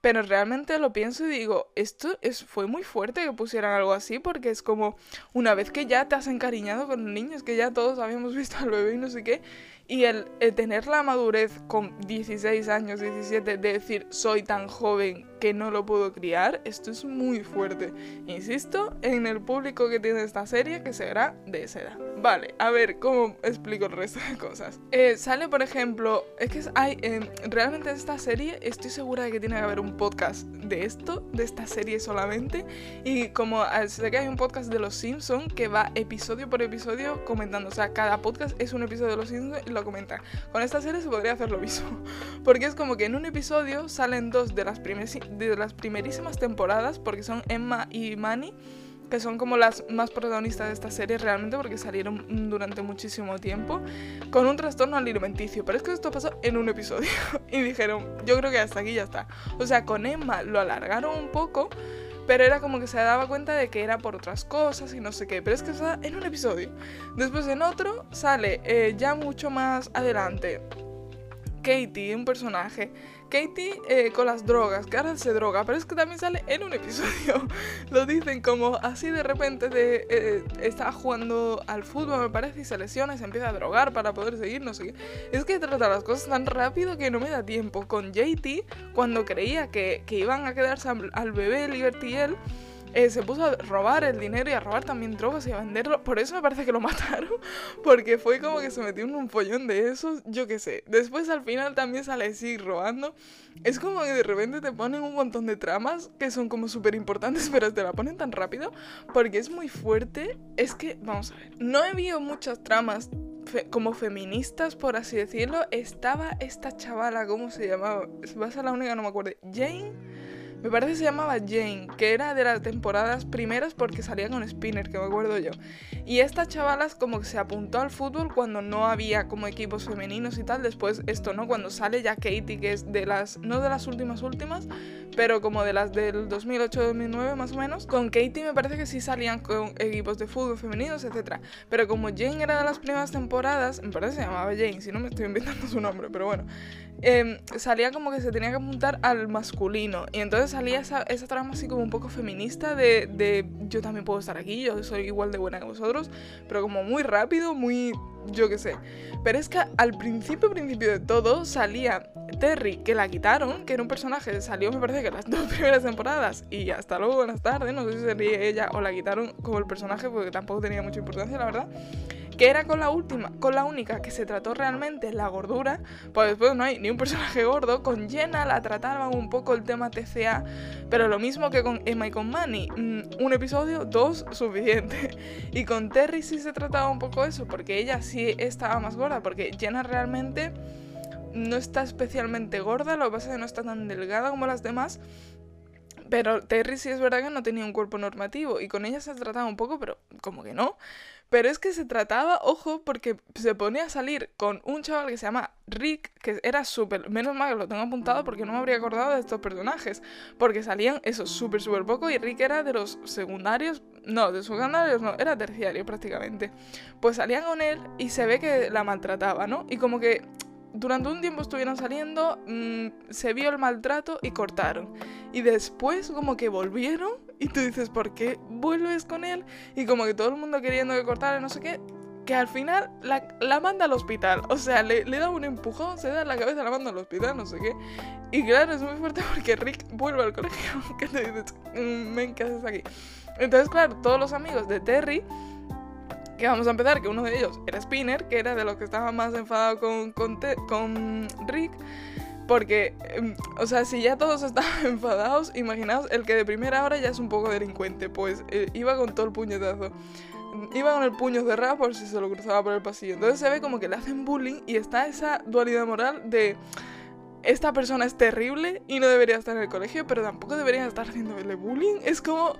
Pero realmente lo pienso y digo, esto es, fue muy fuerte que pusieran algo así, porque es como una vez que ya te has encariñado con niños, que ya todos habíamos visto al bebé y no sé qué, y el, tener la madurez con 16 años, 17, de decir soy tan joven que no lo puedo criar, esto es muy fuerte. Insisto en el público que tiene esta serie que será de esa edad. Vale, a ver cómo explico el resto de cosas. Eh, sale, por ejemplo, es que hay, eh, realmente esta serie estoy segura de que tiene que haber un podcast de esto, de esta serie solamente. Y como sé que hay un podcast de Los Simpsons que va episodio por episodio comentando, o sea, cada podcast es un episodio de Los Simpsons lo comentan. Con esta serie se podría hacer lo mismo. Porque es como que en un episodio salen dos de las, de las primerísimas temporadas, porque son Emma y Manny, que son como las más protagonistas de esta serie realmente, porque salieron durante muchísimo tiempo, con un trastorno alimenticio. Pero es que esto pasó en un episodio. y dijeron, yo creo que hasta aquí ya está. O sea, con Emma lo alargaron un poco pero era como que se daba cuenta de que era por otras cosas y no sé qué. Pero es que está en un episodio. Después en otro sale eh, ya mucho más adelante Katie, un personaje Katie eh, con las drogas, ahora se droga, pero es que también sale en un episodio. Lo dicen como así de repente de, eh, está jugando al fútbol, me parece, y se lesiona y se empieza a drogar para poder seguir, no sé qué. Es que trata las cosas tan rápido que no me da tiempo. Con JT, cuando creía que, iban a quedarse al, bebé Liberty y él, eh, se puso a robar el dinero y a robar también drogas y a venderlo. Por eso me parece que lo mataron, porque fue como que se metió en un follón de esos, yo qué sé. Después al final también sale así robando. Es como que de repente te ponen un montón de tramas que son como súper importantes, pero te la ponen tan rápido porque es muy fuerte. Es que, vamos a ver, no he visto muchas tramas como feministas, por así decirlo. Estaba esta chavala, ¿cómo se llamaba? Va a ser la única, no me acuerdo. Jane me parece que se llamaba Jane, que era de las temporadas primeras porque salía con Spinner, que me acuerdo yo. Y esta chavala como que se apuntó al fútbol cuando no había como equipos femeninos y tal. Después esto, ¿no? Cuando sale ya Katie, que es de las, no de las últimas últimas, pero como de las del 2008-2009 más o menos. Con Katie me parece que sí salían con equipos de fútbol femeninos, etc. Pero como Jane era de las primeras temporadas, me parece que se llamaba Jane, si no me estoy inventando su nombre, pero bueno. Em, salía como que se tenía que apuntar al masculino. Y entonces salía esa, trama así como un poco feminista de, de, yo también puedo estar aquí, yo soy igual de buena que vosotros, pero como muy rápido, muy yo qué sé. Pero es que al principio, principio de todo, salía Terry, que la quitaron, que era un personaje que salió, me parece que las dos primeras temporadas, y hasta luego, buenas tardes, no sé si sería ella o la quitaron como el personaje, porque tampoco tenía mucha importancia, la verdad que era con la última, con la única que se trató realmente la gordura, pues después no hay ni un personaje gordo, con Jenna la trataban un poco el tema TCA, pero lo mismo que con Emma y con Manny, mm, un episodio, dos, suficiente. Y con Terry sí se trataba un poco eso, porque ella sí estaba más gorda, porque Jenna realmente no está especialmente gorda, lo que pasa es que no está tan delgada como las demás, pero Terry sí es verdad que no tenía un cuerpo normativo y con ella se trataba un poco, pero como que no. Pero es que se trataba, ojo, porque se ponía a salir con un chaval que se llama Rick, que era súper. Menos mal que lo tengo apuntado porque no me habría acordado de estos personajes. Porque salían eso súper, súper poco y Rick era de los secundarios. No, de secundarios no, era terciario prácticamente. Pues salían con él y se ve que la maltrataba, ¿no? Y como que durante un tiempo estuvieron saliendo, mm, se vio el maltrato y cortaron. Y después como que volvieron y tú dices, ¿por qué vuelves con él? Y como que todo el mundo queriendo que cortara, no sé qué, que al final la, manda al hospital. O sea, le, da un empujón, se da en la cabeza, la manda al hospital, no sé qué. Y claro, es muy fuerte porque Rick vuelve al colegio. que te dices, men, mm, ¿qué haces aquí? Entonces, claro, todos los amigos de Terry que vamos a empezar, que uno de ellos era Spinner, que era de los que estaba más enfadado con, con, con Rick. Porque, em, o sea, si ya todos estaban enfadados, imaginaos, el que de primera hora ya es un poco delincuente, pues eh, iba con todo el puñetazo. Iba con el puño cerrado por si se lo cruzaba por el pasillo. Entonces se ve como que le hacen bullying y está esa dualidad moral de esta persona es terrible y no debería estar en el colegio, pero tampoco debería estar haciéndole bullying. Es como.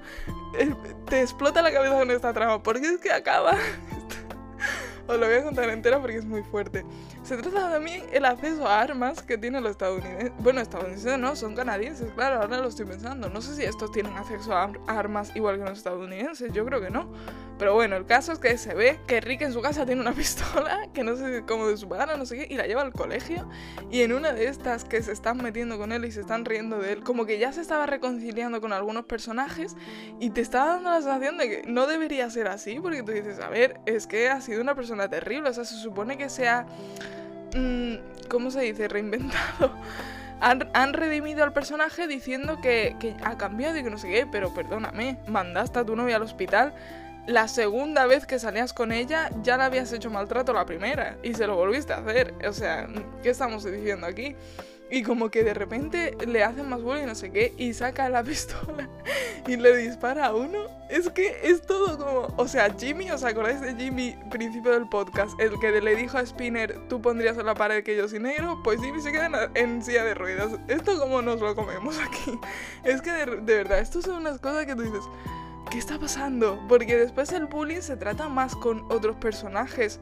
Eh, te explota la cabeza con esta trama, porque es que acaba. Os lo voy a contar entera porque es muy fuerte. Se trata también el acceso a armas que tienen los estadounidenses. Bueno, estadounidenses no, son canadienses, claro, ahora lo estoy pensando. No sé si estos tienen acceso a armas igual que los estadounidenses, yo creo que no. Pero bueno, el caso es que se ve que Rick en su casa tiene una pistola, que no sé cómo de su padre, no sé qué, y la lleva al colegio. Y en una de estas que se están metiendo con él y se están riendo de él, como que ya se estaba reconciliando con algunos personajes y te estaba dando la sensación de que no debería ser así, porque tú dices, a ver, es que ha sido una persona terrible, o sea, se supone que sea... Mmm, ¿Cómo se dice? Reinventado. Han, redimido al personaje diciendo que, que, ha cambiado y que no sé qué, pero perdóname, mandaste a tu novia al hospital la segunda vez que salías con ella ya le habías hecho maltrato la primera y se lo volviste a hacer. O sea, ¿qué estamos diciendo aquí? Y como que de repente le hacen más bullying no sé qué y saca la pistola y le dispara a uno. Es que es todo como... O sea, Jimmy, ¿os acordáis de Jimmy, principio del podcast? El que le dijo a Spinner, tú pondrías en la pared que yo soy negro. Pues Jimmy se queda en, silla de ruedas. Esto como nos lo comemos aquí. Es que de, de verdad, esto son unas cosas que tú dices... ¿qué está pasando? Porque después el bullying se trata más con otros personajes.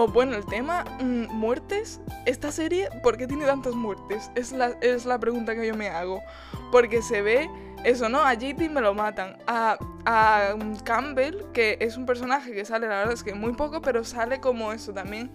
O bueno, el tema mm, muertes, esta serie, ¿por qué tiene tantas muertes? Es la, es la pregunta que yo me hago. Porque se ve eso, ¿no? A JT me lo matan. A, a Campbell, que es un personaje que sale, la verdad es que muy poco, pero sale como eso también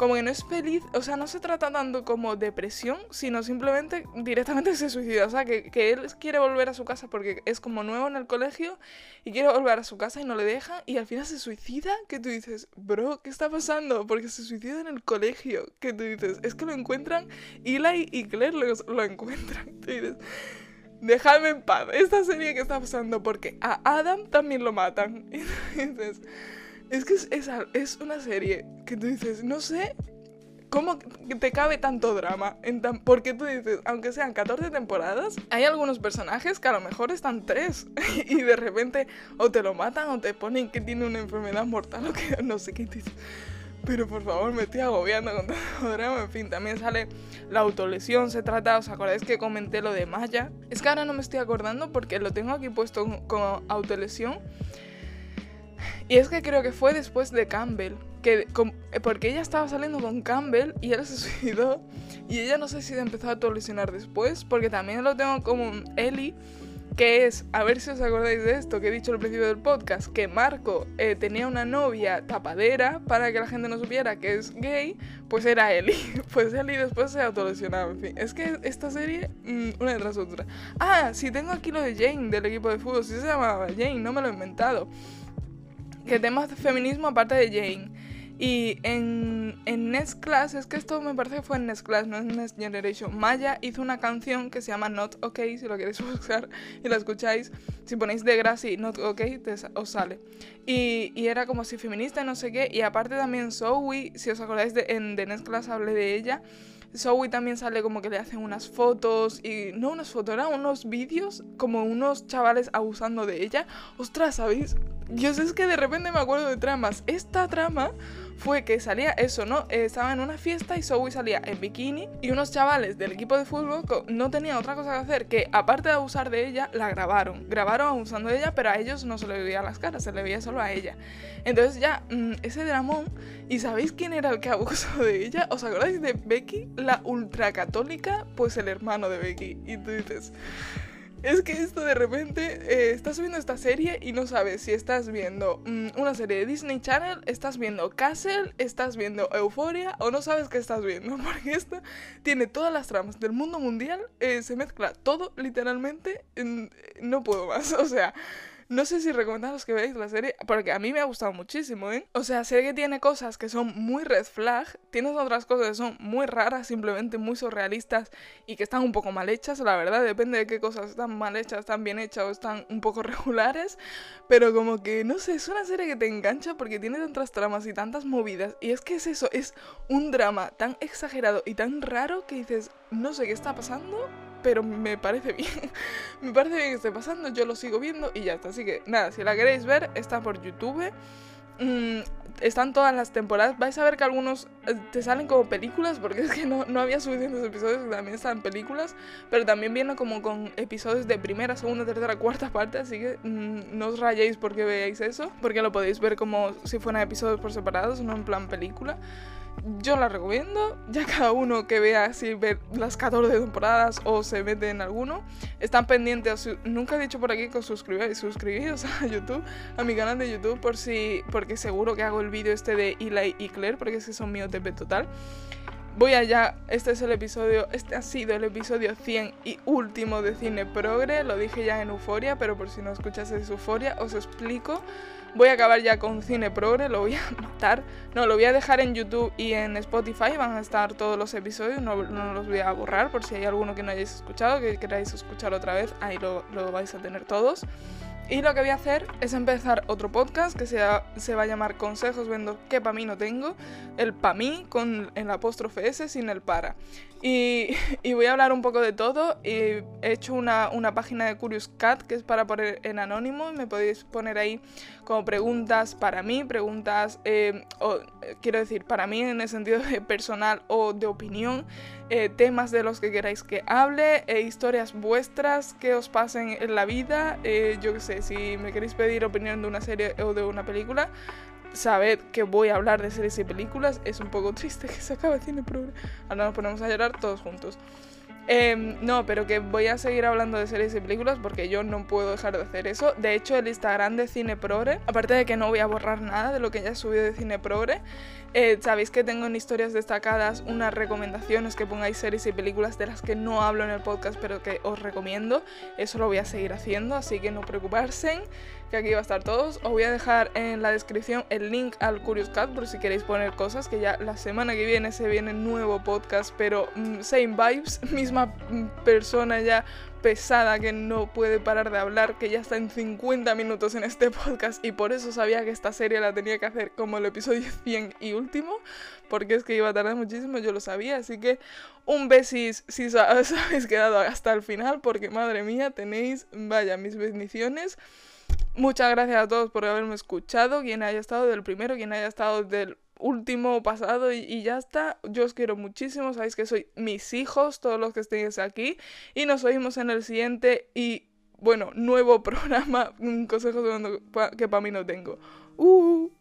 como que no es feliz, o sea, no se trata tanto como depresión, sino simplemente directamente se suicida, o sea, que, que, él quiere volver a su casa porque es como nuevo en el colegio y quiere volver a su casa y no le deja y al final se suicida, que tú dices, bro, ¿qué está pasando? Porque se suicida en el colegio, que tú dices, es que lo encuentran, Eli y Claire lo, lo encuentran, tú dices, dejadme en paz. Esta serie que está pasando, porque a Adam también lo matan. Entonces, es que es, es, es una serie que tú dices, no sé ¿Cómo te cabe tanto drama? En tan, porque tú dices, aunque sean 14 temporadas, hay algunos personajes que a lo mejor están tres y de repente o te lo matan o te ponen que tiene una enfermedad mortal o que no sé qué dices. Pero por favor, me estoy agobiando con tanto drama. En fin, también sale la autolesión. Se trata, ¿os acordáis que comenté lo de Maya? Es que ahora no me estoy acordando porque lo tengo aquí puesto como autolesión. Y es que creo que fue después de Campbell que eh, porque ella estaba saliendo con Campbell y él se suicidó y ella no sé si empezó a autolesionar después porque también lo tengo como Ellie que es, a ver si os acordáis de esto que he dicho al principio del podcast, que Marco eh, tenía una novia tapadera para que la gente no supiera que es gay, pues era Ellie. Pues Ellie después se autolesionaba, en fin. Es que esta serie, mm, una de otra. Ah, sí, tengo aquí lo de Jane, del equipo de fútbol, sí se llamaba Jane, no me lo he inventado. Que temas de feminismo aparte de Jane. Y en, en Next Class, es que esto me parece que fue en Next Class, no en Next Generation. Maya hizo una canción que se llama Not OK, si lo queréis buscar y la escucháis. Si ponéis de Grassy Not OK, os sale. Y, y, era como si feminista no sé qué. Y aparte también Zoe, si os acordáis, de, en The Next Class hablé de ella. Zoe también sale como que le hacen unas fotos y no unas fotos, eran unos vídeos como unos chavales abusando de ella. Ostras, ¿sabéis? Yo sé es que de repente me acuerdo de tramas. Esta trama fue que salía eso, ¿no? Eh, estaba en una fiesta y Zoe salía en bikini y unos chavales del equipo de fútbol no tenían otra cosa que hacer que, aparte de abusar de ella, la grabaron. Grabaron abusando de ella, pero a ellos no se le veía las caras, se le veía solo a ella. Entonces ya, mm, ese dramón, ¿y sabéis quién era el que abusó de ella? ¿Os acordáis de Becky, la ultracatólica? Pues el hermano de Becky. Y tú dices... Es que esto de repente eh, estás viendo esta serie y no sabes si estás viendo mm, una serie de Disney Channel, estás viendo Castle, estás viendo Euphoria o no sabes qué estás viendo. Porque esto tiene todas las tramas del mundo mundial, eh, se mezcla todo literalmente. no puedo más. O sea, no sé si recomendaros que veáis la serie, porque a mí me ha gustado muchísimo, ¿eh? O sea, sé que tiene cosas que son muy red flag, tienes otras cosas que son muy raras, simplemente muy surrealistas y que están un poco mal hechas, la verdad, depende de qué cosas están mal hechas, están bien hechas o están un poco regulares, pero como que, no sé, es una serie que te engancha porque tiene tantas tramas y tantas movidas, y es que es eso, es un drama tan exagerado y tan raro que dices, no sé qué está pasando, pero me parece bien. me parece bien que esté pasando, yo lo sigo viendo y ya está. Así que nada, si la queréis ver, está por YouTube. Mm, están todas las temporadas. Vais a ver que algunos eh, te salen como películas, porque es que no, no había suficientes episodios que también están películas. Pero también viene como con episodios de primera, segunda, tercera, cuarta parte. Así que mm, no os rayéis porque veáis eso, porque lo podéis ver como si fueran episodios por separados, no en plan película yo la recomiendo. Ya cada uno que vea si ve las 14 temporadas o se mete en alguno. Están pendientes. Nunca he dicho por aquí que os suscribáis. Suscribíos a YouTube, a mi canal de YouTube, por si. Porque seguro que hago el vídeo este de Eli y Claire, porque es que son mi OTP total. Voy allá, este es el episodio, este ha sido el episodio 100 y último de Cine Progre, lo dije ya en Euforia, pero por si no escuchaseis Euforia, os explico. Voy a acabar ya con Cine Progre, lo voy a matar. No, lo voy a dejar en YouTube y en Spotify, van a estar todos los episodios, no, los voy a borrar por si hay alguno que no hayáis escuchado, que queráis escuchar otra vez, ahí lo, lo vais a tener todos. Y lo que voy a hacer es empezar otro podcast que sea, se va a llamar Consejos Vendo que pa' mí no tengo. El pa' mí con el apóstrofe S sin el para. Y, voy a hablar un poco de todo. Y he hecho una, página de Curious Cat que es para poner en anónimo. Me podéis poner ahí como preguntas para mí, preguntas, eh, o, quiero decir, para mí en el sentido de personal o de opinión, eh, temas de los que queráis que hable, e historias vuestras que os pasen en la vida. Eh, yo qué sé, si me queréis pedir opinión de una serie o de una película, sabed que voy a hablar de series y películas. Es un poco triste que se acabe Cine Progre. Ahora nos ponemos a llorar todos juntos. Em, no, pero que voy a seguir hablando de series y películas porque yo no puedo dejar de hacer eso. De hecho, el Instagram de Cine Progre, aparte de que no voy a borrar nada de lo que ya he subido de Cine Progre, eh, sabéis que tengo en historias destacadas unas recomendaciones que pongáis series y películas de las que no hablo en el podcast, pero que os recomiendo. Eso lo voy a seguir haciendo, así que no preocuparse que aquí va a estar todos. Os voy a dejar en la descripción el link al Curious Cat por si queréis poner cosas, que ya la semana que viene se viene nuevo podcast, pero mm, same vibes, misma mm, persona ya pesada que no puede parar de hablar, que ya está en 50 minutos en este podcast y por eso sabía que esta serie la tenía que hacer como el episodio 100 y último, porque es que iba a tardar muchísimo, yo lo sabía, así que un besis si os habéis quedado hasta el final, porque madre mía, tenéis, vaya, mis bendiciones. Muchas gracias a todos por haberme escuchado, quien haya estado del primero, quien haya estado del último pasado y, ya está. Yo os quiero muchísimo, sabéis que soy mis hijos, todos los que estéis aquí. Y nos oímos en el siguiente y, bueno, nuevo programa, consejos que para mí no tengo. Uh.